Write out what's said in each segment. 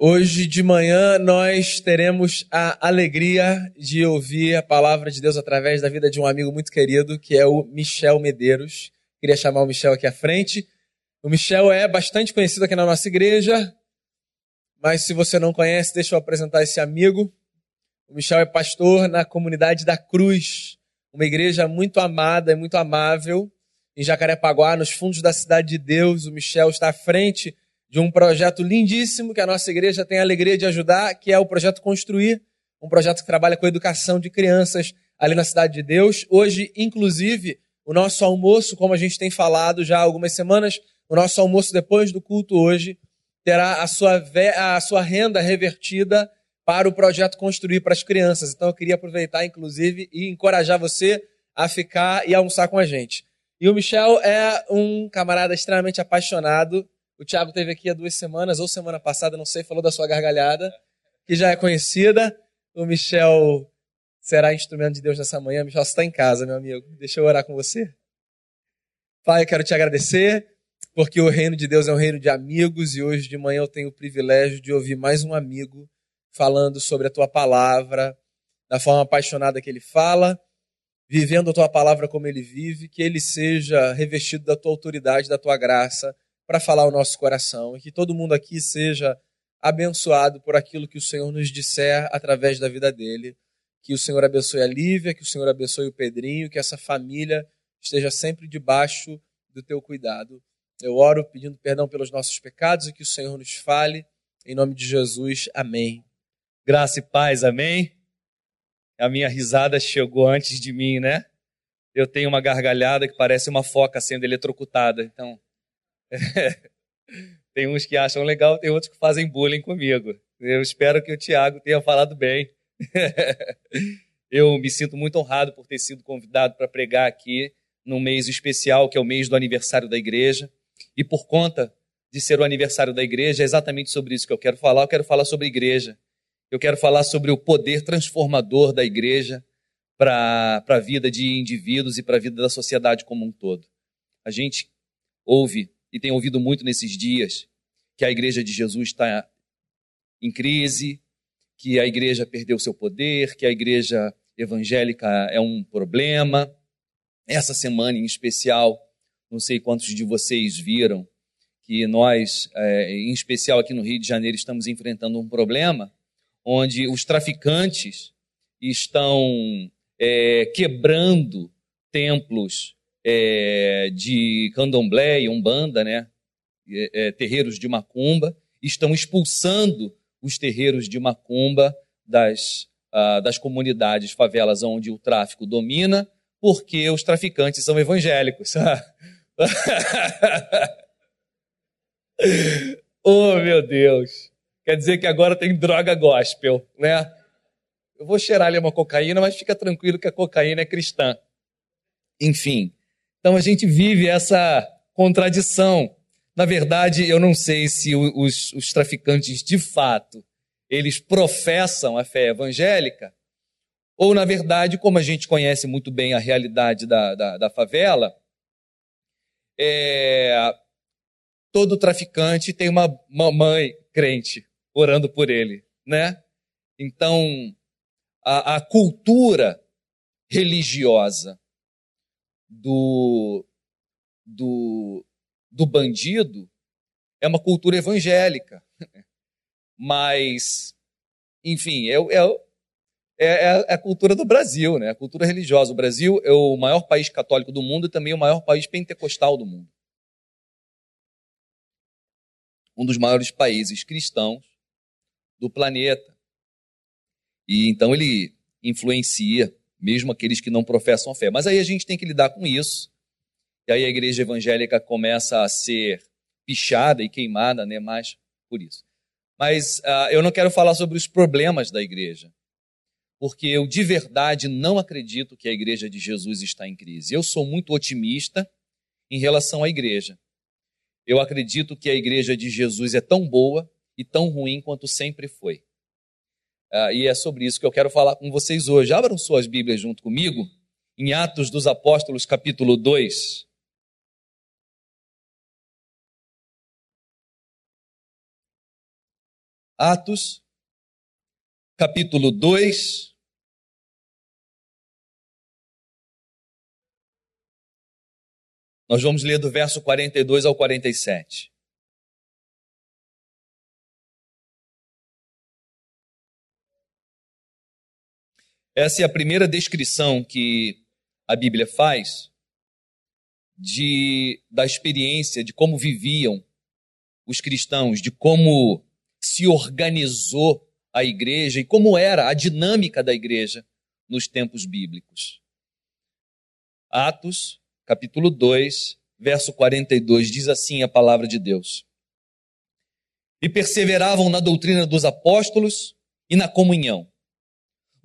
Hoje de manhã nós teremos a alegria de ouvir a palavra de Deus através da vida de um amigo muito querido, que é o Michel Medeiros. Queria chamar o Michel aqui à frente. O Michel é bastante conhecido aqui na nossa igreja, mas se você não conhece, deixa eu apresentar esse amigo. O Michel é pastor na comunidade da Cruz, uma igreja muito amada e muito amável em Jacarepaguá, nos fundos da cidade de Deus. O Michel está à frente de um projeto lindíssimo que a nossa igreja tem a alegria de ajudar, que é o projeto Construir, um projeto que trabalha com a educação de crianças ali na cidade de Deus. Hoje, inclusive, o nosso almoço, como a gente tem falado já há algumas semanas, o nosso almoço depois do culto hoje terá a sua, a sua renda revertida para o projeto Construir para as crianças. Então eu queria aproveitar, inclusive, e encorajar você a ficar e almoçar com a gente. E o Michel é um camarada extremamente apaixonado o Thiago teve aqui há duas semanas, ou semana passada, não sei, falou da sua gargalhada, que já é conhecida. O Michel será instrumento de Deus nessa manhã. Michel, você está em casa, meu amigo. Deixa eu orar com você. Pai, eu quero te agradecer, porque o reino de Deus é um reino de amigos, e hoje de manhã eu tenho o privilégio de ouvir mais um amigo falando sobre a tua palavra, da forma apaixonada que ele fala, vivendo a tua palavra como ele vive, que ele seja revestido da tua autoridade, da tua graça para falar o nosso coração e que todo mundo aqui seja abençoado por aquilo que o Senhor nos disser através da vida dele. Que o Senhor abençoe a Lívia, que o Senhor abençoe o Pedrinho, que essa família esteja sempre debaixo do teu cuidado. Eu oro pedindo perdão pelos nossos pecados e que o Senhor nos fale. Em nome de Jesus, amém. Graça e paz, amém. A minha risada chegou antes de mim, né? Eu tenho uma gargalhada que parece uma foca sendo eletrocutada. Então, tem uns que acham legal, tem outros que fazem bullying comigo. Eu espero que o Tiago tenha falado bem. Eu me sinto muito honrado por ter sido convidado para pregar aqui num mês especial, que é o mês do aniversário da igreja. E por conta de ser o aniversário da igreja, é exatamente sobre isso que eu quero falar. Eu quero falar sobre igreja. Eu quero falar sobre o poder transformador da igreja para a vida de indivíduos e para a vida da sociedade como um todo. A gente ouve tem ouvido muito nesses dias que a igreja de Jesus está em crise, que a igreja perdeu seu poder, que a igreja evangélica é um problema. Essa semana em especial, não sei quantos de vocês viram, que nós, é, em especial aqui no Rio de Janeiro, estamos enfrentando um problema onde os traficantes estão é, quebrando templos é, de candomblé e umbanda, né? É, é, terreiros de macumba, estão expulsando os terreiros de macumba das, ah, das comunidades favelas onde o tráfico domina, porque os traficantes são evangélicos. oh, meu Deus! Quer dizer que agora tem droga gospel, né? Eu vou cheirar ali uma cocaína, mas fica tranquilo que a cocaína é cristã. Enfim, então a gente vive essa contradição. Na verdade, eu não sei se os, os traficantes de fato eles professam a fé evangélica, ou na verdade, como a gente conhece muito bem a realidade da, da, da favela, é, todo traficante tem uma mamãe crente orando por ele, né? Então, a, a cultura religiosa do, do, do bandido é uma cultura evangélica. Mas, enfim, é, é, é, é, a cultura do Brasil, né? a cultura religiosa. O Brasil é o maior país católico do mundo e também o maior país pentecostal do mundo. Um dos maiores países cristãos do planeta. E então ele influencia mesmo aqueles que não professam a fé. Mas aí a gente tem que lidar com isso. E aí a igreja evangélica começa a ser pichada e queimada, né? Mais por isso. Mas uh, eu não quero falar sobre os problemas da igreja, porque eu de verdade não acredito que a igreja de Jesus está em crise. Eu sou muito otimista em relação à igreja. Eu acredito que a igreja de Jesus é tão boa e tão ruim quanto sempre foi. Uh, e é sobre isso que eu quero falar com vocês hoje. Abram suas Bíblias junto comigo, em Atos dos Apóstolos, capítulo 2. Atos, capítulo 2. Nós vamos ler do verso 42 ao 47. Essa é a primeira descrição que a Bíblia faz de, da experiência, de como viviam os cristãos, de como se organizou a igreja e como era a dinâmica da igreja nos tempos bíblicos. Atos, capítulo 2, verso 42, diz assim a palavra de Deus: E perseveravam na doutrina dos apóstolos e na comunhão,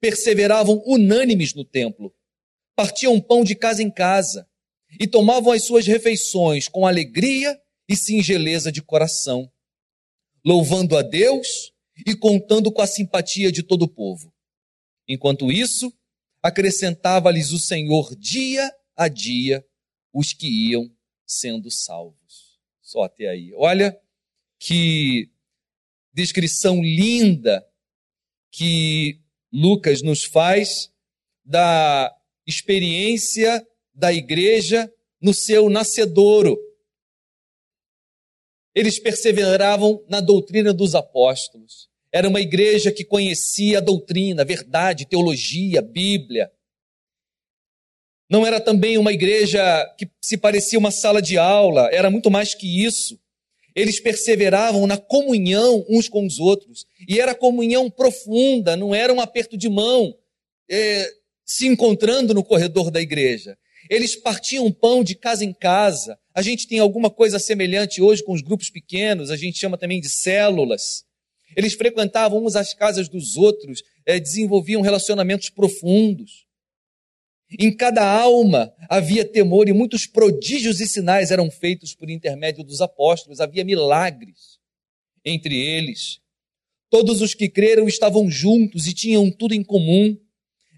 perseveravam unânimes no templo, partiam pão de casa em casa e tomavam as suas refeições com alegria e singeleza de coração, louvando a Deus e contando com a simpatia de todo o povo. Enquanto isso, acrescentava-lhes o Senhor dia a dia os que iam sendo salvos. Só até aí. Olha que descrição linda que Lucas nos faz da experiência da igreja no seu nascedouro eles perseveravam na doutrina dos apóstolos. Era uma igreja que conhecia a doutrina, a verdade, teologia, Bíblia. Não era também uma igreja que se parecia uma sala de aula, era muito mais que isso. Eles perseveravam na comunhão uns com os outros. E era comunhão profunda, não era um aperto de mão é, se encontrando no corredor da igreja. Eles partiam pão de casa em casa. A gente tem alguma coisa semelhante hoje com os grupos pequenos, a gente chama também de células. Eles frequentavam uns as casas dos outros, é, desenvolviam relacionamentos profundos. Em cada alma havia temor e muitos prodígios e sinais eram feitos por intermédio dos apóstolos, havia milagres entre eles. Todos os que creram estavam juntos e tinham tudo em comum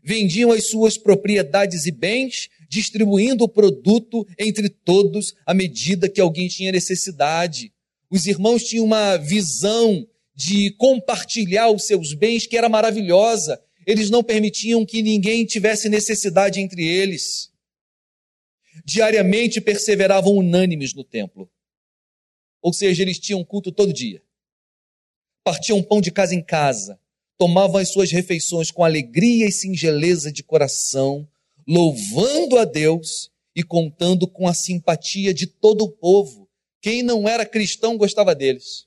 vendiam as suas propriedades e bens, distribuindo o produto entre todos à medida que alguém tinha necessidade. Os irmãos tinham uma visão de compartilhar os seus bens que era maravilhosa. Eles não permitiam que ninguém tivesse necessidade entre eles. Diariamente perseveravam unânimes no templo. Ou seja, eles tinham culto todo dia. Partiam pão de casa em casa tomavam as suas refeições com alegria e singeleza de coração, louvando a Deus e contando com a simpatia de todo o povo. Quem não era cristão gostava deles.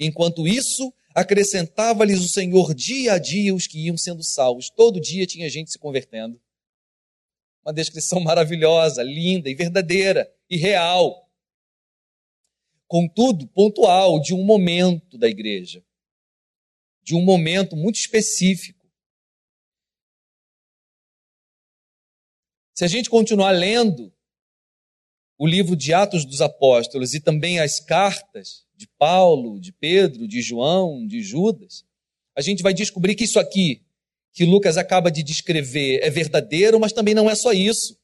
Enquanto isso, acrescentava-lhes o Senhor dia a dia os que iam sendo salvos. Todo dia tinha gente se convertendo. Uma descrição maravilhosa, linda e verdadeira e real. Contudo, pontual de um momento da igreja de um momento muito específico. Se a gente continuar lendo o livro de Atos dos Apóstolos e também as cartas de Paulo, de Pedro, de João, de Judas, a gente vai descobrir que isso aqui que Lucas acaba de descrever é verdadeiro, mas também não é só isso.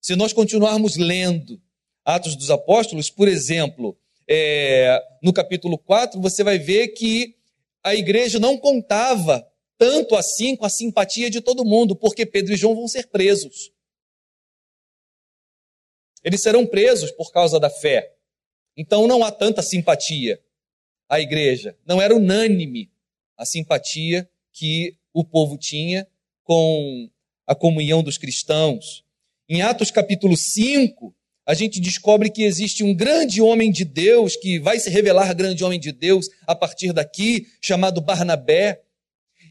Se nós continuarmos lendo Atos dos Apóstolos, por exemplo, é, no capítulo 4, você vai ver que a igreja não contava tanto assim com a simpatia de todo mundo, porque Pedro e João vão ser presos. Eles serão presos por causa da fé. Então não há tanta simpatia à igreja. Não era unânime a simpatia que o povo tinha com a comunhão dos cristãos. Em Atos capítulo 5, a gente descobre que existe um grande homem de Deus, que vai se revelar grande homem de Deus a partir daqui, chamado Barnabé.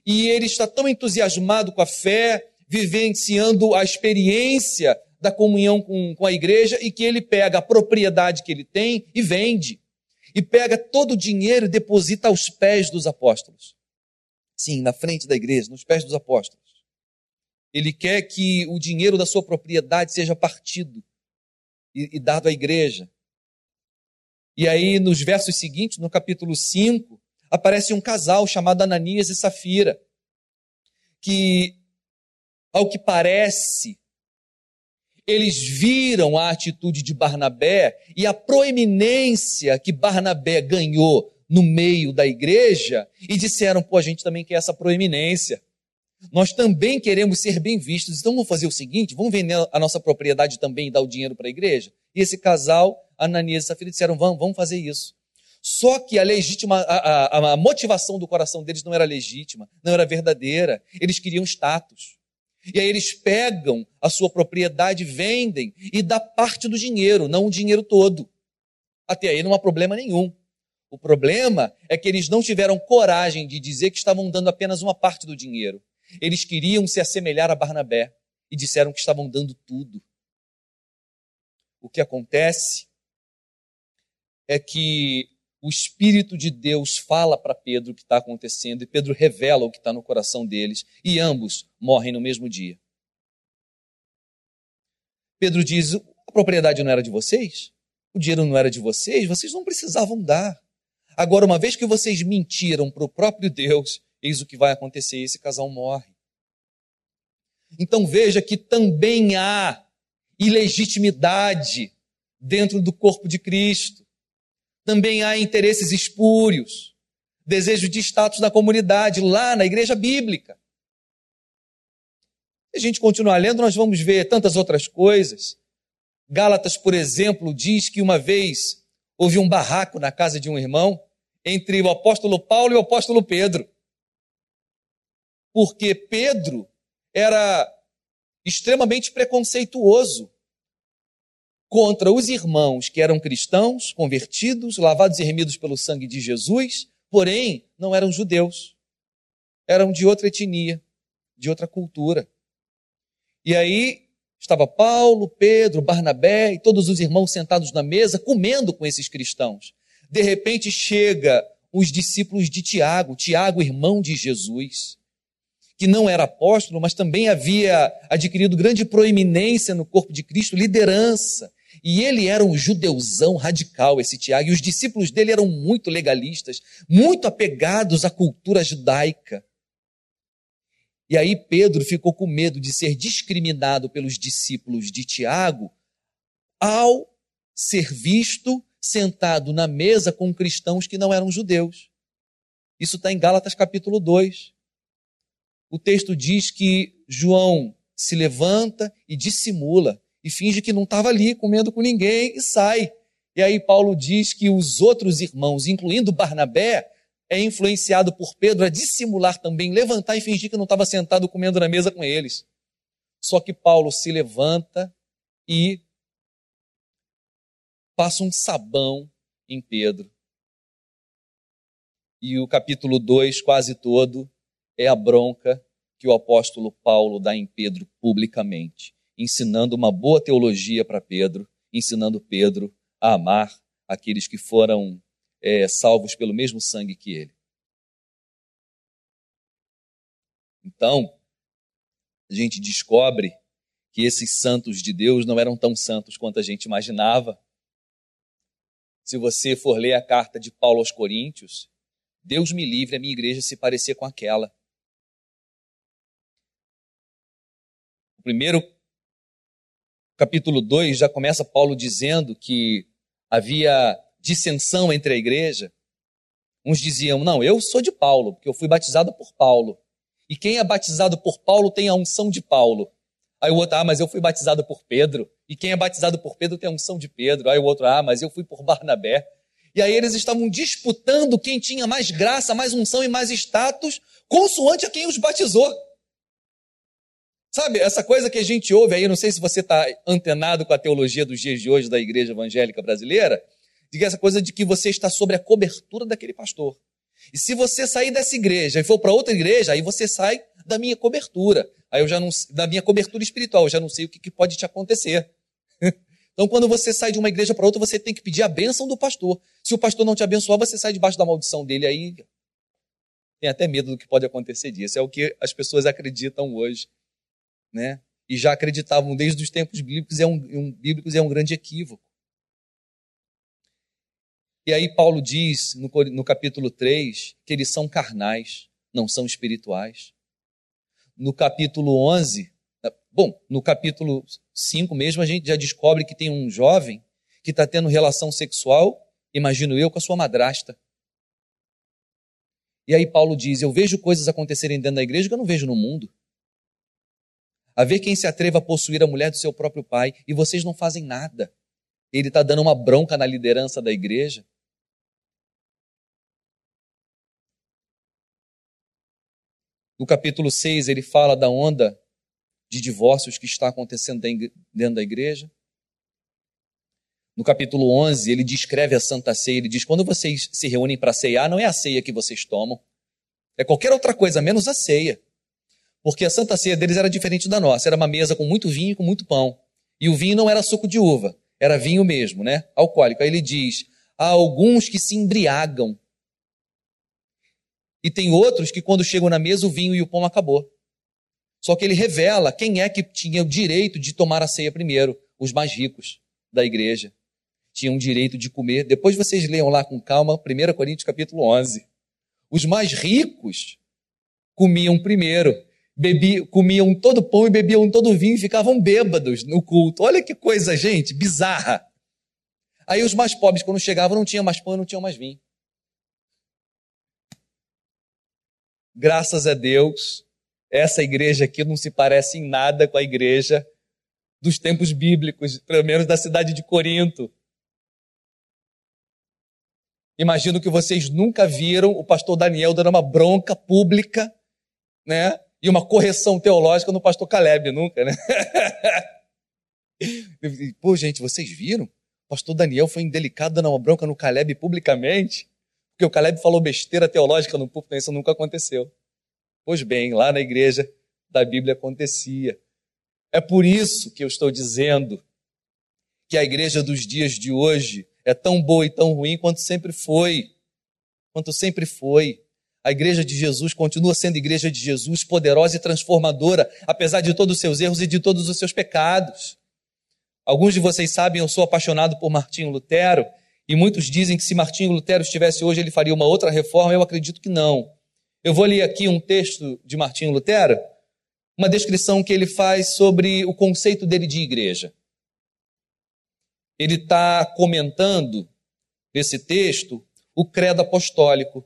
E ele está tão entusiasmado com a fé, vivenciando a experiência da comunhão com, com a igreja, e que ele pega a propriedade que ele tem e vende. E pega todo o dinheiro e deposita aos pés dos apóstolos. Sim, na frente da igreja, nos pés dos apóstolos. Ele quer que o dinheiro da sua propriedade seja partido e, e dado à igreja. E aí, nos versos seguintes, no capítulo 5, aparece um casal chamado Ananias e Safira, que, ao que parece, eles viram a atitude de Barnabé e a proeminência que Barnabé ganhou no meio da igreja e disseram: pô, a gente também quer essa proeminência. Nós também queremos ser bem vistos. Então vamos fazer o seguinte: vamos vender a nossa propriedade também e dar o dinheiro para a igreja? E esse casal, Ananias e Safira, disseram: vamos, vamos fazer isso. Só que a legítima, a, a, a motivação do coração deles não era legítima, não era verdadeira. Eles queriam status. E aí eles pegam a sua propriedade, vendem e dá parte do dinheiro, não o dinheiro todo. Até aí não há problema nenhum. O problema é que eles não tiveram coragem de dizer que estavam dando apenas uma parte do dinheiro. Eles queriam se assemelhar a Barnabé e disseram que estavam dando tudo. O que acontece é que o Espírito de Deus fala para Pedro o que está acontecendo e Pedro revela o que está no coração deles e ambos morrem no mesmo dia. Pedro diz: a propriedade não era de vocês? O dinheiro não era de vocês? Vocês não precisavam dar. Agora, uma vez que vocês mentiram para o próprio Deus, eis o que vai acontecer: esse casal morre. Então veja que também há ilegitimidade dentro do corpo de Cristo também há interesses espúrios, desejo de status na comunidade, lá na igreja bíblica. Se a gente continuar lendo, nós vamos ver tantas outras coisas. Gálatas, por exemplo, diz que uma vez houve um barraco na casa de um irmão entre o apóstolo Paulo e o apóstolo Pedro. Porque Pedro era extremamente preconceituoso contra os irmãos que eram cristãos, convertidos, lavados e remidos pelo sangue de Jesus, porém não eram judeus. Eram de outra etnia, de outra cultura. E aí estava Paulo, Pedro, Barnabé e todos os irmãos sentados na mesa comendo com esses cristãos. De repente chega os discípulos de Tiago, Tiago, irmão de Jesus, que não era apóstolo, mas também havia adquirido grande proeminência no corpo de Cristo, liderança. E ele era um judeuzão radical, esse Tiago, e os discípulos dele eram muito legalistas, muito apegados à cultura judaica. E aí Pedro ficou com medo de ser discriminado pelos discípulos de Tiago ao ser visto sentado na mesa com cristãos que não eram judeus. Isso está em Gálatas capítulo 2. O texto diz que João se levanta e dissimula e finge que não estava ali comendo com ninguém e sai. E aí Paulo diz que os outros irmãos, incluindo Barnabé, é influenciado por Pedro a dissimular também, levantar e fingir que não estava sentado comendo na mesa com eles. Só que Paulo se levanta e passa um sabão em Pedro. E o capítulo 2, quase todo, é a bronca que o apóstolo Paulo dá em Pedro publicamente ensinando uma boa teologia para Pedro, ensinando Pedro a amar aqueles que foram é, salvos pelo mesmo sangue que ele. Então, a gente descobre que esses santos de Deus não eram tão santos quanto a gente imaginava. Se você for ler a carta de Paulo aos Coríntios, Deus me livre a minha igreja se parecer com aquela. O primeiro capítulo 2 já começa Paulo dizendo que havia dissensão entre a igreja. Uns diziam: Não, eu sou de Paulo, porque eu fui batizado por Paulo. E quem é batizado por Paulo tem a unção de Paulo. Aí o outro, ah, mas eu fui batizado por Pedro. E quem é batizado por Pedro tem a unção de Pedro. Aí o outro, ah, mas eu fui por Barnabé. E aí eles estavam disputando quem tinha mais graça, mais unção e mais status, consoante a quem os batizou. Sabe, essa coisa que a gente ouve aí, não sei se você está antenado com a teologia dos dias de hoje da igreja evangélica brasileira, de essa coisa de que você está sobre a cobertura daquele pastor. E se você sair dessa igreja e for para outra igreja, aí você sai da minha cobertura. Aí eu já não da minha cobertura espiritual, eu já não sei o que, que pode te acontecer. Então, quando você sai de uma igreja para outra, você tem que pedir a bênção do pastor. Se o pastor não te abençoar, você sai debaixo da maldição dele. Aí tem até medo do que pode acontecer disso. É o que as pessoas acreditam hoje, né? E já acreditavam desde os tempos bíblicos, é um, um, bíblicos, é um grande equívoco. E aí Paulo diz no, no capítulo 3 que eles são carnais, não são espirituais. No capítulo 11, bom, no capítulo 5 mesmo a gente já descobre que tem um jovem que está tendo relação sexual, imagino eu, com a sua madrasta. E aí Paulo diz: Eu vejo coisas acontecerem dentro da igreja que eu não vejo no mundo. A ver quem se atreva a possuir a mulher do seu próprio pai e vocês não fazem nada. Ele está dando uma bronca na liderança da igreja. No capítulo 6, ele fala da onda de divórcios que está acontecendo dentro da igreja. No capítulo 11, ele descreve a Santa Ceia. Ele diz: quando vocês se reúnem para ceiar, não é a ceia que vocês tomam, é qualquer outra coisa, menos a ceia. Porque a Santa Ceia deles era diferente da nossa. Era uma mesa com muito vinho e com muito pão. E o vinho não era suco de uva, era vinho mesmo, né? Alcoólico. Aí ele diz: há alguns que se embriagam. E tem outros que, quando chegam na mesa, o vinho e o pão acabou. Só que ele revela quem é que tinha o direito de tomar a ceia primeiro: os mais ricos da igreja tinham direito de comer. Depois vocês leiam lá com calma, 1 Coríntios capítulo 11. Os mais ricos comiam primeiro, bebiam, comiam todo pão e bebiam todo vinho e ficavam bêbados no culto. Olha que coisa, gente, bizarra. Aí os mais pobres, quando chegavam, não tinham mais pão e não tinham mais vinho. Graças a Deus, essa igreja aqui não se parece em nada com a igreja dos tempos bíblicos, pelo menos da cidade de Corinto. Imagino que vocês nunca viram o pastor Daniel dando uma bronca pública, né? E uma correção teológica no pastor Caleb, nunca, né? Pô, gente, vocês viram? O pastor Daniel foi indelicado dando uma bronca no Caleb publicamente, porque o Caleb falou besteira teológica no púlpito, isso nunca aconteceu. Pois bem, lá na igreja da Bíblia acontecia. É por isso que eu estou dizendo que a igreja dos dias de hoje é tão boa e tão ruim quanto sempre foi. Quanto sempre foi. A igreja de Jesus continua sendo igreja de Jesus, poderosa e transformadora, apesar de todos os seus erros e de todos os seus pecados. Alguns de vocês sabem, eu sou apaixonado por Martinho Lutero, e muitos dizem que se Martinho Lutero estivesse hoje, ele faria uma outra reforma. Eu acredito que não. Eu vou ler aqui um texto de Martinho Lutero, uma descrição que ele faz sobre o conceito dele de igreja ele está comentando nesse texto o credo apostólico.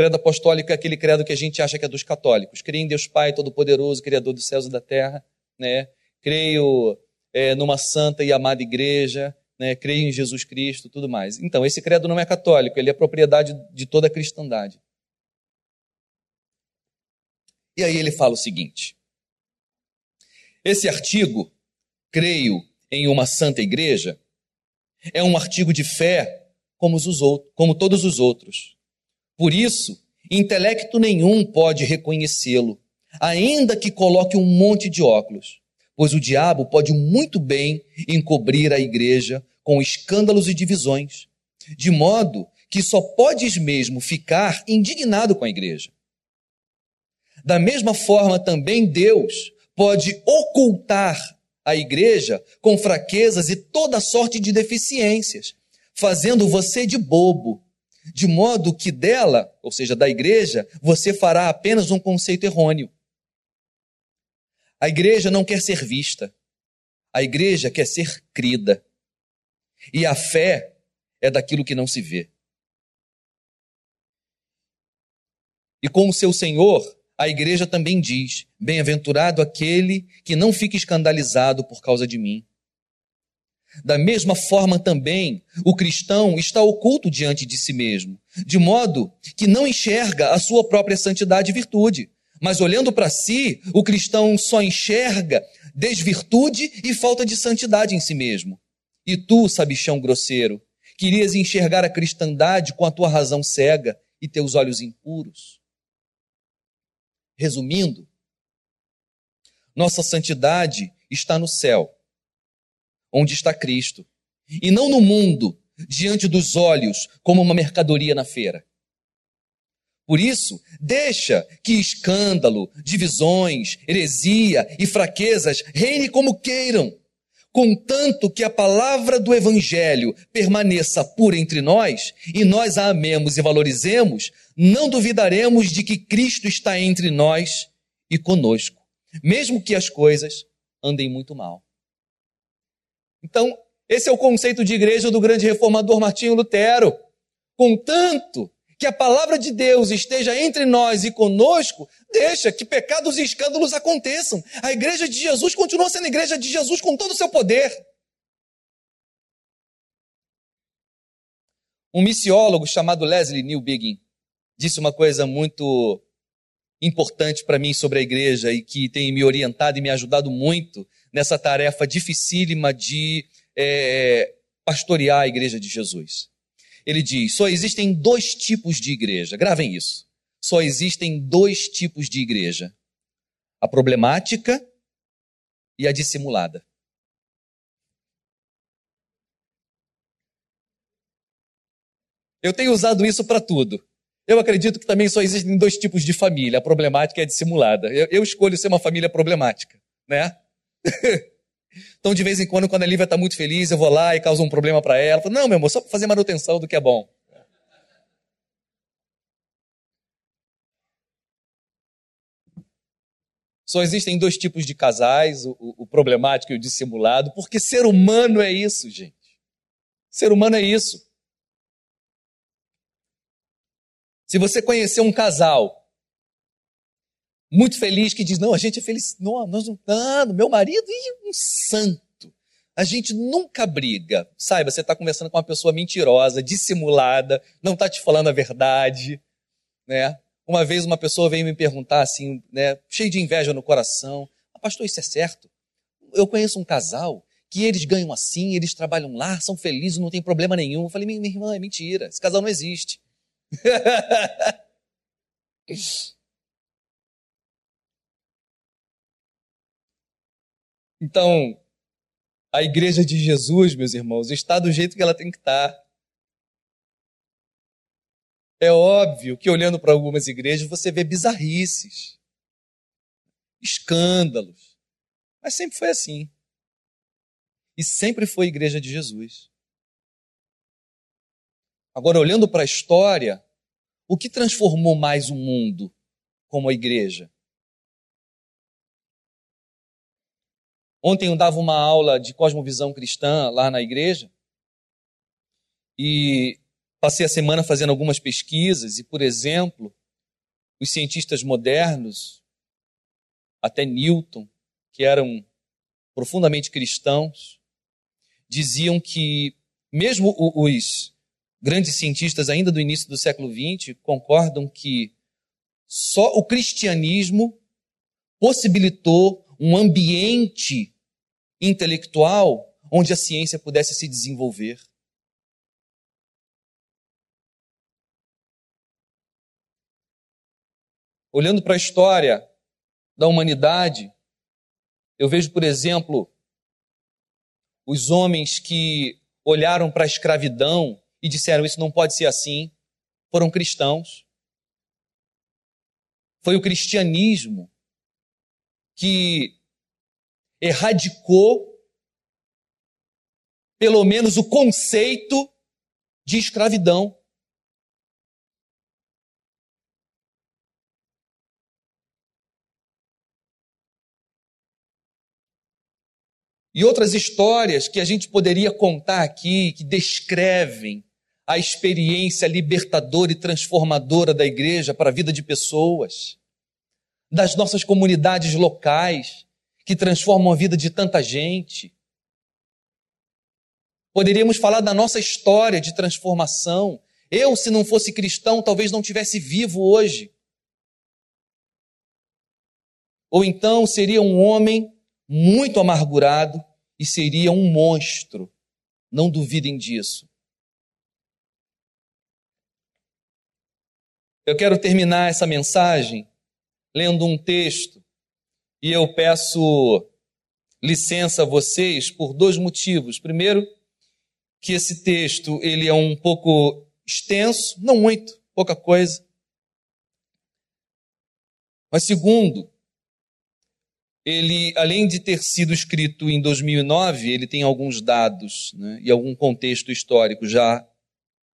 Credo apostólico é aquele credo que a gente acha que é dos católicos. Creio em Deus Pai Todo-Poderoso, Criador dos céus e da terra. Né? Creio é, numa santa e amada igreja. Né? Creio em Jesus Cristo, tudo mais. Então, esse credo não é católico, ele é propriedade de toda a cristandade. E aí ele fala o seguinte: esse artigo, creio em uma santa igreja, é um artigo de fé como, os outros, como todos os outros. Por isso, intelecto nenhum pode reconhecê-lo, ainda que coloque um monte de óculos, pois o diabo pode muito bem encobrir a igreja com escândalos e divisões, de modo que só podes mesmo ficar indignado com a igreja. Da mesma forma, também Deus pode ocultar a igreja com fraquezas e toda sorte de deficiências, fazendo você de bobo, de modo que dela, ou seja, da igreja, você fará apenas um conceito errôneo. A igreja não quer ser vista, a igreja quer ser crida. E a fé é daquilo que não se vê. E com o seu Senhor, a igreja também diz: Bem-aventurado aquele que não fica escandalizado por causa de mim. Da mesma forma também, o cristão está oculto diante de si mesmo, de modo que não enxerga a sua própria santidade e virtude. Mas olhando para si, o cristão só enxerga desvirtude e falta de santidade em si mesmo. E tu, sabichão grosseiro, querias enxergar a cristandade com a tua razão cega e teus olhos impuros. Resumindo, nossa santidade está no céu, onde está Cristo, e não no mundo, diante dos olhos, como uma mercadoria na feira. Por isso, deixa que escândalo, divisões, heresia e fraquezas reine como queiram, contanto que a palavra do Evangelho permaneça pura entre nós e nós a amemos e valorizemos, não duvidaremos de que Cristo está entre nós e conosco, mesmo que as coisas andem muito mal. Então, esse é o conceito de igreja do grande reformador Martinho Lutero. Contanto que a palavra de Deus esteja entre nós e conosco, deixa que pecados e escândalos aconteçam. A igreja de Jesus continua sendo a igreja de Jesus com todo o seu poder. Um missiólogo chamado Leslie Newbigin disse uma coisa muito importante para mim sobre a igreja e que tem me orientado e me ajudado muito nessa tarefa dificílima de é, pastorear a igreja de Jesus. Ele diz: só existem dois tipos de igreja. Gravem isso. Só existem dois tipos de igreja: a problemática e a dissimulada. Eu tenho usado isso para tudo. Eu acredito que também só existem dois tipos de família, a problemática e a dissimulada. Eu, eu escolho ser uma família problemática, né? Então, de vez em quando, quando a Lívia está muito feliz, eu vou lá e causo um problema para ela. Falo, não, meu amor, só para fazer manutenção do que é bom. Só existem dois tipos de casais, o, o, problemático e o dissimulado, porque ser humano é isso, gente. Ser humano é isso. Se você conhecer um casal muito feliz que diz: Não, a gente é feliz. Não, nós não. Ah, meu marido e um santo. A gente nunca briga. Saiba, você está conversando com uma pessoa mentirosa, dissimulada, não está te falando a verdade. Né? Uma vez uma pessoa veio me perguntar assim, né, cheio de inveja no coração: ah, Pastor, isso é certo? Eu conheço um casal que eles ganham assim, eles trabalham lá, são felizes, não tem problema nenhum. Eu falei: Minha irmã, é mentira, esse casal não existe. Então, a igreja de Jesus, meus irmãos, está do jeito que ela tem que estar. É óbvio que olhando para algumas igrejas você vê bizarrices, escândalos. Mas sempre foi assim. E sempre foi a igreja de Jesus. Agora, olhando para a história, o que transformou mais o mundo como a igreja? Ontem eu dava uma aula de cosmovisão cristã lá na igreja e passei a semana fazendo algumas pesquisas e, por exemplo, os cientistas modernos, até Newton, que eram profundamente cristãos, diziam que mesmo os grandes cientistas ainda do início do século XX concordam que só o cristianismo possibilitou um ambiente intelectual onde a ciência pudesse se desenvolver. Olhando para a história da humanidade, eu vejo, por exemplo, os homens que olharam para a escravidão e disseram: Isso não pode ser assim, foram cristãos. Foi o cristianismo que erradicou pelo menos o conceito de escravidão. E outras histórias que a gente poderia contar aqui, que descrevem a experiência libertadora e transformadora da igreja para a vida de pessoas das nossas comunidades locais, que transformam a vida de tanta gente. Poderíamos falar da nossa história de transformação. Eu, se não fosse cristão, talvez não tivesse vivo hoje. Ou então seria um homem muito amargurado e seria um monstro. Não duvidem disso. Eu quero terminar essa mensagem lendo um texto e eu peço licença a vocês por dois motivos. Primeiro, que esse texto ele é um pouco extenso, não muito, pouca coisa. Mas segundo, ele, além de ter sido escrito em 2009, ele tem alguns dados né, e algum contexto histórico já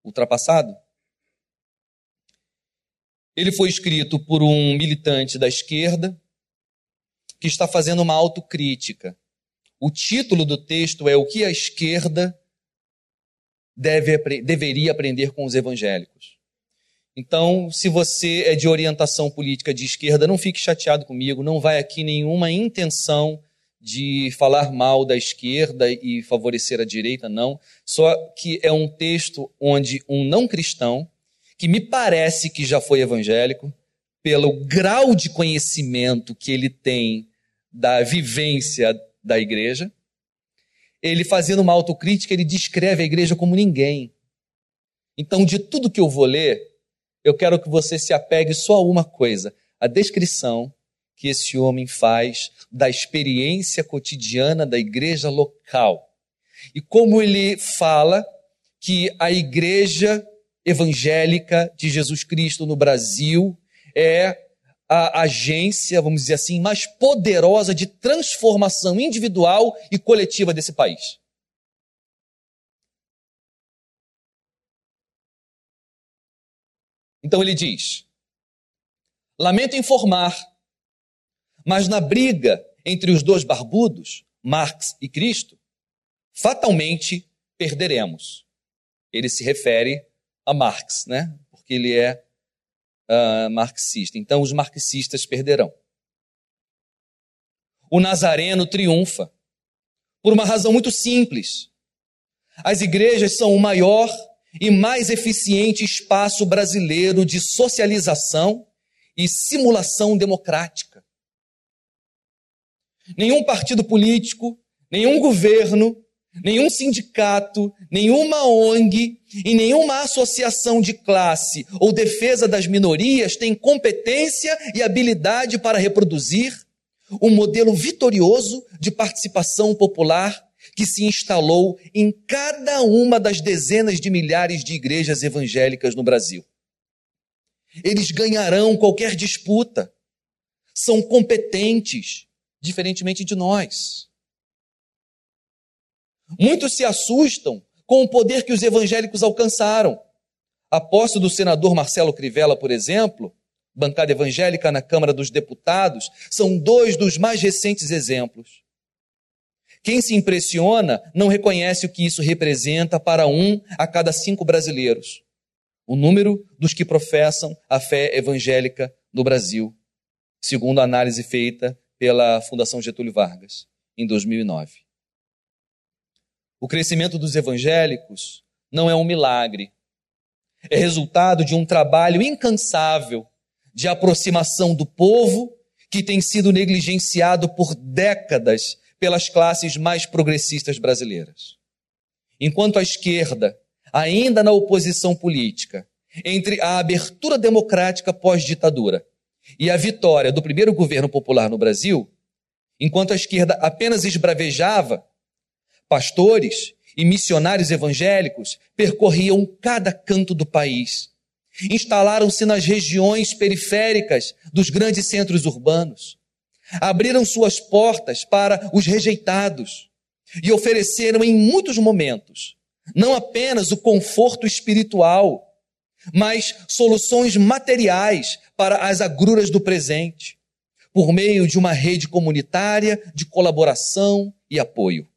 ultrapassado. Ele foi escrito por um militante da esquerda que está fazendo uma autocrítica. O título do texto é O que a esquerda deve, deveria aprender com os evangélicos. Então, se você é de orientação política de esquerda, não fique chateado comigo, não vai aqui nenhuma intenção de falar mal da esquerda e favorecer a direita, não. Só que é um texto onde um não cristão, que me parece que já foi evangélico, pelo grau de conhecimento que ele tem da vivência da igreja, ele fazendo uma autocrítica, ele descreve a igreja como ninguém. Então, de tudo que eu vou ler, eu quero que você se apegue só a uma coisa: a descrição que esse homem faz da experiência cotidiana da igreja local. E como ele fala que a igreja evangélica de Jesus Cristo no Brasil é a agência, vamos dizer assim, mais poderosa de transformação individual e coletiva desse país. Então ele diz: Lamento informar, mas na briga entre os dois barbudos, Marx e Cristo, fatalmente perderemos. Ele se refere a Marx, né? Porque ele é uh, marxista. Então os marxistas perderão. O Nazareno triunfa por uma razão muito simples. As igrejas são o maior e mais eficiente espaço brasileiro de socialização e simulação democrática. Nenhum partido político, nenhum governo, nenhum sindicato, nenhuma ONG e nenhuma associação de classe ou defesa das minorias tem competência e habilidade para reproduzir um modelo vitorioso de participação popular que se instalou em cada uma das dezenas de milhares de igrejas evangélicas no Brasil. Eles ganharão qualquer disputa. São competentes, diferentemente de nós. Muitos se assustam com o poder que os evangélicos alcançaram. A posse do senador Marcelo Crivella, por exemplo, bancada evangélica na Câmara dos Deputados, são dois dos mais recentes exemplos. Quem se impressiona não reconhece o que isso representa para um a cada cinco brasileiros. O número dos que professam a fé evangélica no Brasil, segundo a análise feita pela Fundação Getúlio Vargas, em 2009. O crescimento dos evangélicos não é um milagre. É resultado de um trabalho incansável de aproximação do povo que tem sido negligenciado por décadas pelas classes mais progressistas brasileiras. Enquanto a esquerda, ainda na oposição política, entre a abertura democrática pós-ditadura e a vitória do primeiro governo popular no Brasil, enquanto a esquerda apenas esbravejava, pastores e missionários evangélicos percorriam cada canto do país. Instalaram-se nas regiões periféricas dos grandes centros urbanos abriram suas portas para os rejeitados e ofereceram em muitos momentos não apenas o conforto espiritual, mas soluções materiais para as agruras do presente, por meio de uma rede comunitária de colaboração e apoio.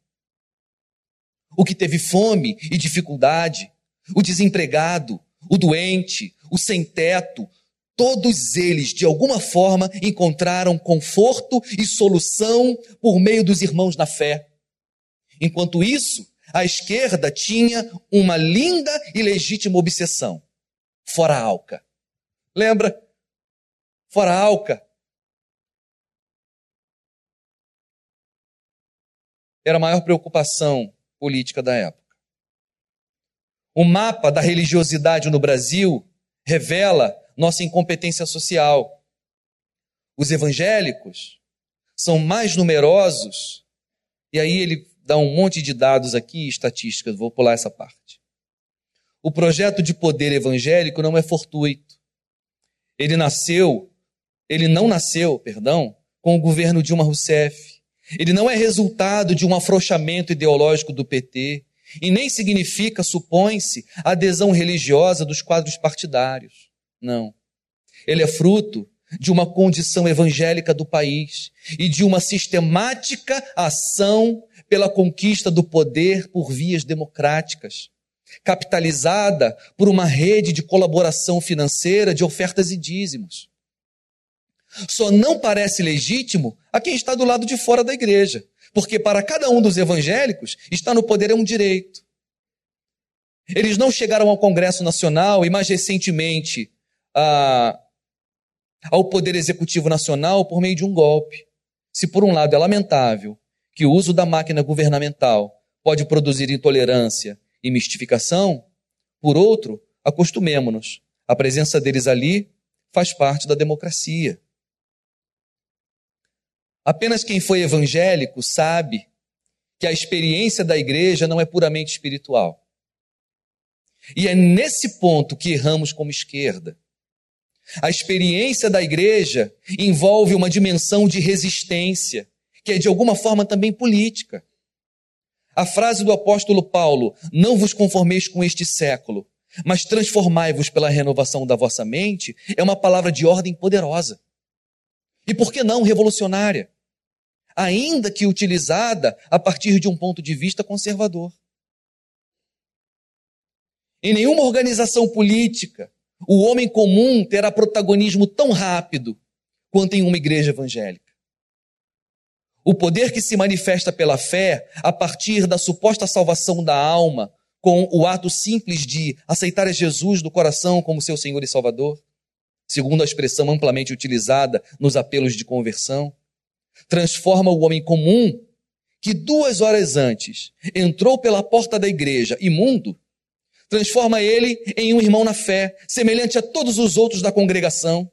O que teve fome e dificuldade, o desempregado, o doente, o sem-teto, Todos eles, de alguma forma, encontraram conforto e solução por meio dos irmãos na fé. Enquanto isso, a esquerda tinha uma linda e legítima obsessão: fora a Alca. Lembra? Fora a Alca. Era a maior preocupação política da época. O mapa da religiosidade no Brasil revela nossa incompetência social. Os evangélicos são mais numerosos, e aí ele dá um monte de dados aqui, estatísticas, vou pular essa parte. O projeto de poder evangélico não é fortuito. Ele nasceu ele não nasceu, perdão, com o governo Dilma Rousseff. Ele não é resultado de um afrouxamento ideológico do PT e nem significa, supõe-se, adesão religiosa dos quadros partidários. Não. Ele é fruto de uma condição evangélica do país e de uma sistemática ação pela conquista do poder por vias democráticas, capitalizada por uma rede de colaboração financeira de ofertas e dízimos. Só não parece legítimo a quem está do lado de fora da igreja, porque para cada um dos evangélicos, estar no poder é um direito. Eles não chegaram ao Congresso Nacional e, mais recentemente, a, ao Poder Executivo Nacional por meio de um golpe. Se, por um lado, é lamentável que o uso da máquina governamental pode produzir intolerância e mistificação, por outro, acostumemo-nos. A presença deles ali faz parte da democracia. Apenas quem foi evangélico sabe que a experiência da igreja não é puramente espiritual. E é nesse ponto que erramos como esquerda. A experiência da igreja envolve uma dimensão de resistência, que é de alguma forma também política. A frase do apóstolo Paulo, não vos conformeis com este século, mas transformai-vos pela renovação da vossa mente, é uma palavra de ordem poderosa. E por que não revolucionária? Ainda que utilizada a partir de um ponto de vista conservador. Em nenhuma organização política, o homem comum terá protagonismo tão rápido quanto em uma igreja evangélica. O poder que se manifesta pela fé a partir da suposta salvação da alma, com o ato simples de aceitar Jesus do coração como seu Senhor e Salvador, segundo a expressão amplamente utilizada nos apelos de conversão, transforma o homem comum, que duas horas antes entrou pela porta da igreja imundo, transforma ele em um irmão na fé, semelhante a todos os outros da congregação.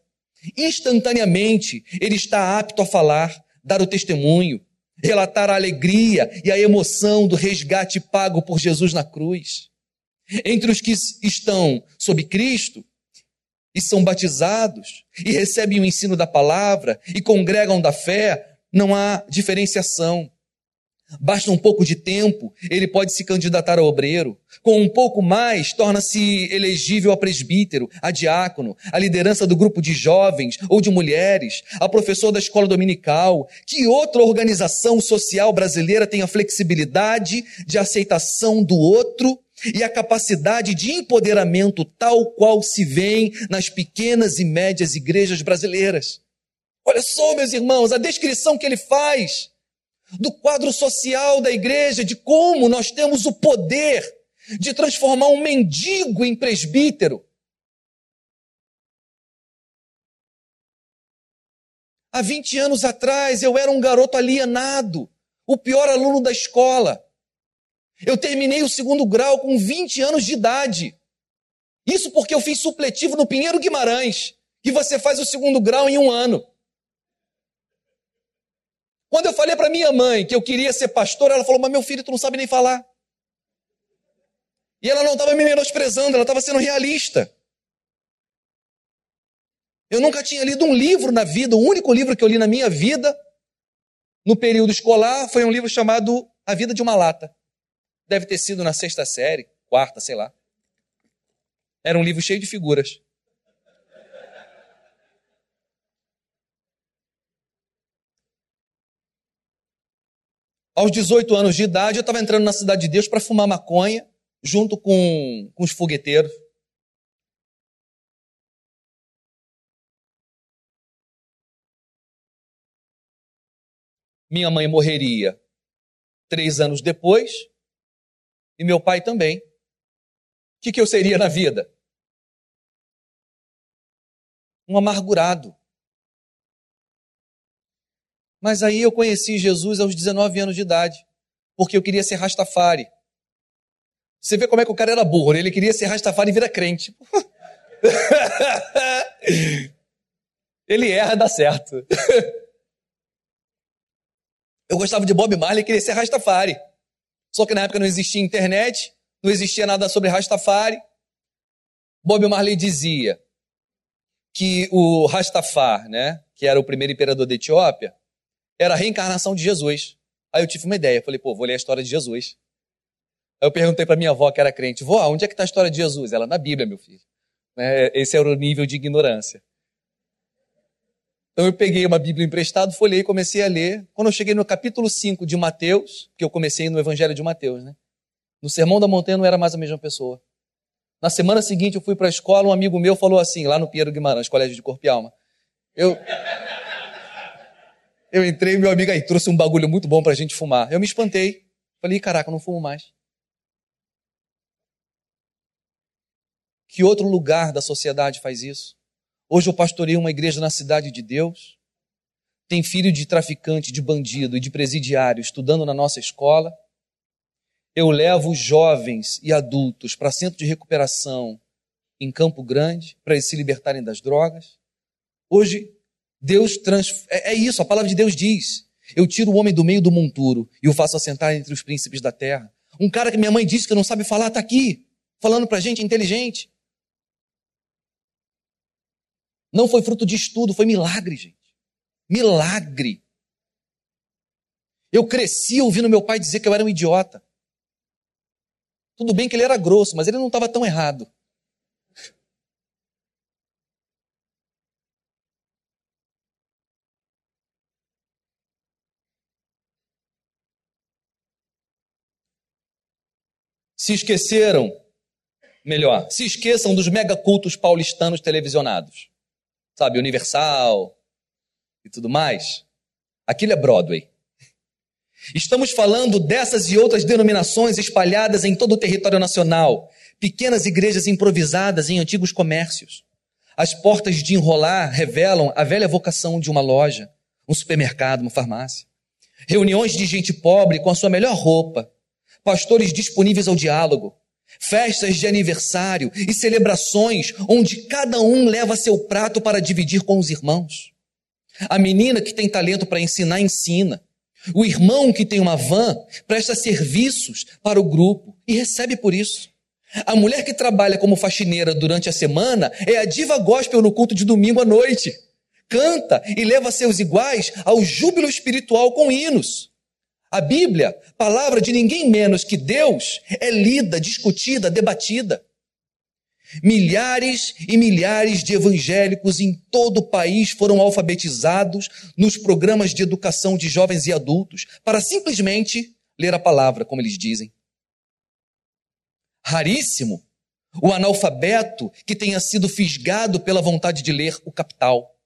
Instantaneamente, ele está apto a falar, dar o testemunho, relatar a alegria e a emoção do resgate pago por Jesus na cruz. Entre os que estão sob Cristo e são batizados e recebem o ensino da palavra e congregam da fé, não há diferenciação. Basta um pouco de tempo, ele pode se candidatar a obreiro. Com um pouco mais, torna-se elegível a presbítero, a diácono, a liderança do grupo de jovens ou de mulheres, a professor da escola dominical. Que outra organização social brasileira tem a flexibilidade de aceitação do outro e a capacidade de empoderamento tal qual se vê nas pequenas e médias igrejas brasileiras? Olha só, meus irmãos, a descrição que ele faz do quadro social da igreja, de como nós temos o poder de transformar um mendigo em presbítero. Há 20 anos atrás eu era um garoto alienado, o pior aluno da escola. Eu terminei o segundo grau com 20 anos de idade. Isso porque eu fiz supletivo no Pinheiro Guimarães, que você faz o segundo grau em um ano. Quando eu falei para minha mãe que eu queria ser pastor, ela falou: Mas meu filho, tu não sabe nem falar. E ela não estava me menosprezando, ela estava sendo realista. Eu nunca tinha lido um livro na vida, o único livro que eu li na minha vida, no período escolar, foi um livro chamado A Vida de uma Lata. Deve ter sido na sexta série, quarta, sei lá. Era um livro cheio de figuras. Aos 18 anos de idade, eu estava entrando na Cidade de Deus para fumar maconha, junto com, com os fogueteiros. Minha mãe morreria três anos depois, e meu pai também. O que, que eu seria na vida? Um amargurado. Mas aí eu conheci Jesus aos 19 anos de idade, porque eu queria ser Rastafari. Você vê como é que o cara era burro, né? ele queria ser Rastafari e vira crente. ele erra, dá certo. eu gostava de Bob Marley e queria ser Rastafari. Só que na época não existia internet, não existia nada sobre Rastafari. Bob Marley dizia que o Rastafari, né, que era o primeiro imperador da Etiópia, era a reencarnação de Jesus. Aí eu tive uma ideia, falei, pô, vou ler a história de Jesus. Aí eu perguntei para minha avó, que era crente, vó, onde é que está a história de Jesus? Ela, na Bíblia, meu filho. Né, esse era o nível de ignorância. Então eu peguei uma Bíblia emprestada, folhei e comecei a ler. Quando eu cheguei no capítulo 5 de Mateus, que eu comecei no Evangelho de Mateus, né? No Sermão da Montanha não era mais a mesma pessoa. Na semana seguinte eu fui para a escola, um amigo meu falou assim, lá no Pinheiro Guimarães, Colégio de Corpo e Alma. Eu Eu entrei, meu amigo aí trouxe um bagulho muito bom para a gente fumar. Eu me espantei. Falei, caraca, eu não fumo mais. Que outro lugar da sociedade faz isso? Hoje eu pastorei uma igreja na cidade de Deus. Tem filho de traficante, de bandido e de presidiário estudando na nossa escola. Eu levo jovens e adultos para centro de recuperação em Campo Grande para eles se libertarem das drogas. Hoje Deus trans... É, é isso, a palavra de Deus diz. Eu tiro o homem do meio do monturo e o faço assentar entre os príncipes da terra. Um cara que minha mãe disse que não sabe falar está aqui, falando para gente, inteligente. Não foi fruto de estudo, foi milagre, gente. Milagre. Eu cresci ouvindo meu pai dizer que eu era um idiota. Tudo bem que ele era grosso, mas ele não estava tão errado. Se esqueceram, melhor, se esqueçam dos megacultos paulistanos televisionados. Sabe, Universal e tudo mais. Aquilo é Broadway. Estamos falando dessas e outras denominações espalhadas em todo o território nacional, pequenas igrejas improvisadas em antigos comércios. As portas de enrolar revelam a velha vocação de uma loja, um supermercado, uma farmácia. Reuniões de gente pobre com a sua melhor roupa, pastores disponíveis ao diálogo, festas de aniversário e celebrações onde cada um leva seu prato para dividir com os irmãos. A menina que tem talento para ensinar, ensina. O irmão que tem uma van presta serviços para o grupo e recebe por isso. A mulher que trabalha como faxineira durante a semana é a diva gospel no culto de domingo à noite. Canta e leva seus iguais ao júbilo espiritual com hinos. A Bíblia, palavra de ninguém menos que Deus, é lida, discutida, debatida. Milhares e milhares de evangélicos em todo o país foram alfabetizados nos programas de educação de jovens e adultos para simplesmente ler a palavra, como eles dizem. Raríssimo o analfabeto que tenha sido fisgado pela vontade de ler o capital.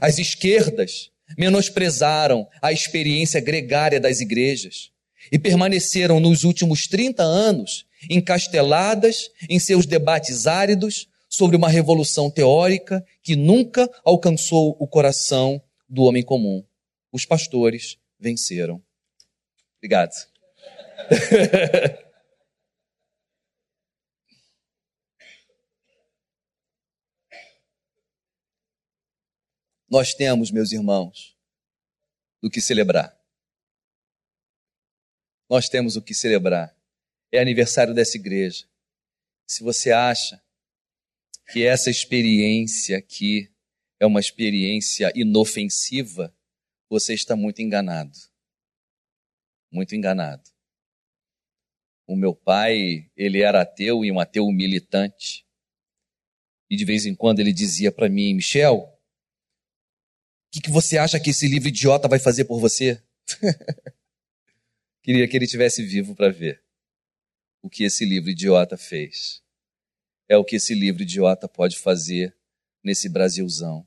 As esquerdas menosprezaram a experiência gregária das igrejas e permaneceram nos últimos 30 anos encasteladas em seus debates áridos sobre uma revolução teórica que nunca alcançou o coração do homem comum. Os pastores venceram. Obrigado. nós temos, meus irmãos, do que celebrar. Nós temos o que celebrar. É aniversário dessa igreja. Se você acha que essa experiência aqui é uma experiência inofensiva, você está muito enganado. Muito enganado. O meu pai, ele era ateu e um ateu militante. E de vez em quando ele dizia para mim, Michel, que, que você acha que esse livro idiota vai fazer por você? Queria que ele tivesse vivo para ver o que esse livro idiota fez. É o que esse livro idiota pode fazer nesse Brasilzão.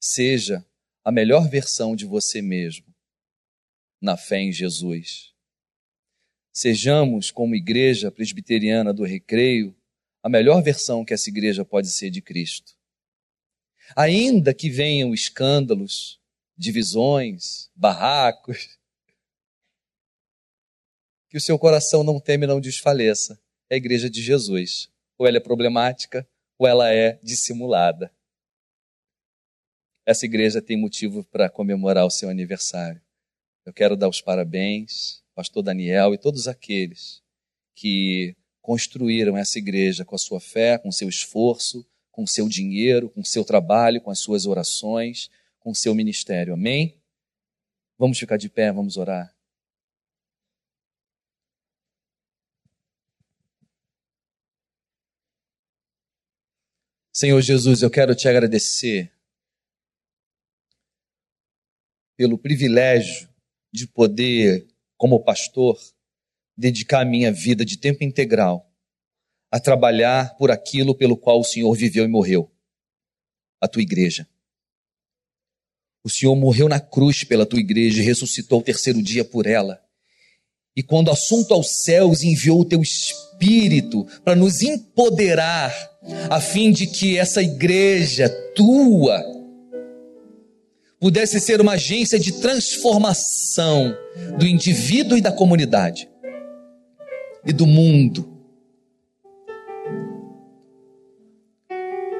Seja a melhor versão de você mesmo na fé em Jesus. Sejamos, como igreja presbiteriana do recreio, a melhor versão que essa igreja pode ser de Cristo. Ainda que venham escândalos, divisões, barracos, que o seu coração não teme não desfaleça. É a igreja de Jesus. Ou ela é problemática, ou ela é dissimulada. Essa igreja tem motivo para comemorar o seu aniversário. Eu quero dar os parabéns, pastor Daniel e todos aqueles que construíram essa igreja com a sua fé, com seu esforço, com seu dinheiro, com seu trabalho, com as suas orações, com seu ministério. Amém? Vamos ficar de pé, vamos orar. Senhor Jesus, eu quero te agradecer pelo privilégio de poder, como pastor, dedicar a minha vida de tempo integral a trabalhar por aquilo pelo qual o Senhor viveu e morreu a tua igreja. O Senhor morreu na cruz pela tua igreja e ressuscitou o terceiro dia por ela. E quando assunto aos céus, enviou o teu Espírito para nos empoderar, a fim de que essa igreja tua pudesse ser uma agência de transformação do indivíduo e da comunidade e do mundo.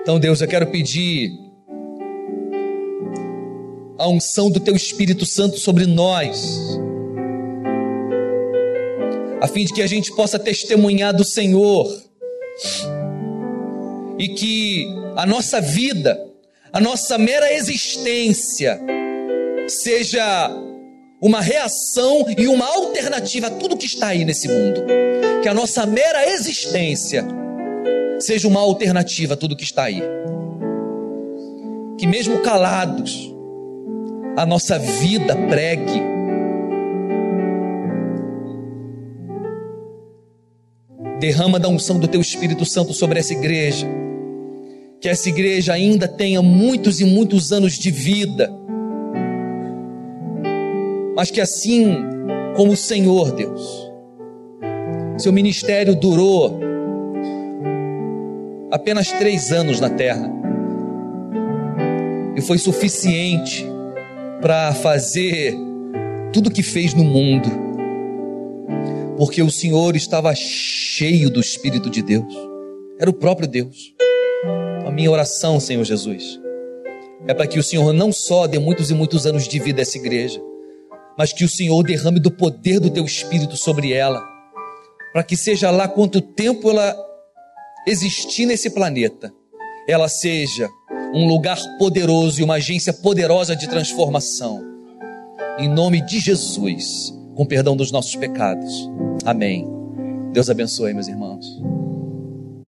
Então, Deus, eu quero pedir a unção do Teu Espírito Santo sobre nós, a fim de que a gente possa testemunhar do Senhor e que a nossa vida, a nossa mera existência, seja uma reação e uma alternativa a tudo que está aí nesse mundo. Que a nossa mera existência seja uma alternativa a tudo que está aí. Que mesmo calados, a nossa vida pregue. Derrama da unção do teu Espírito Santo sobre essa igreja. Que essa igreja ainda tenha muitos e muitos anos de vida mas que assim como o Senhor, Deus, seu ministério durou apenas três anos na terra. E foi suficiente para fazer tudo que fez no mundo, porque o Senhor estava cheio do Espírito de Deus, era o próprio Deus. A minha oração, Senhor Jesus, é para que o Senhor não só dê muitos e muitos anos de vida a essa igreja, mas que o Senhor derrame do poder do teu espírito sobre ela, para que seja lá quanto tempo ela existir nesse planeta, ela seja um lugar poderoso e uma agência poderosa de transformação. Em nome de Jesus, com perdão dos nossos pecados. Amém. Deus abençoe, meus irmãos.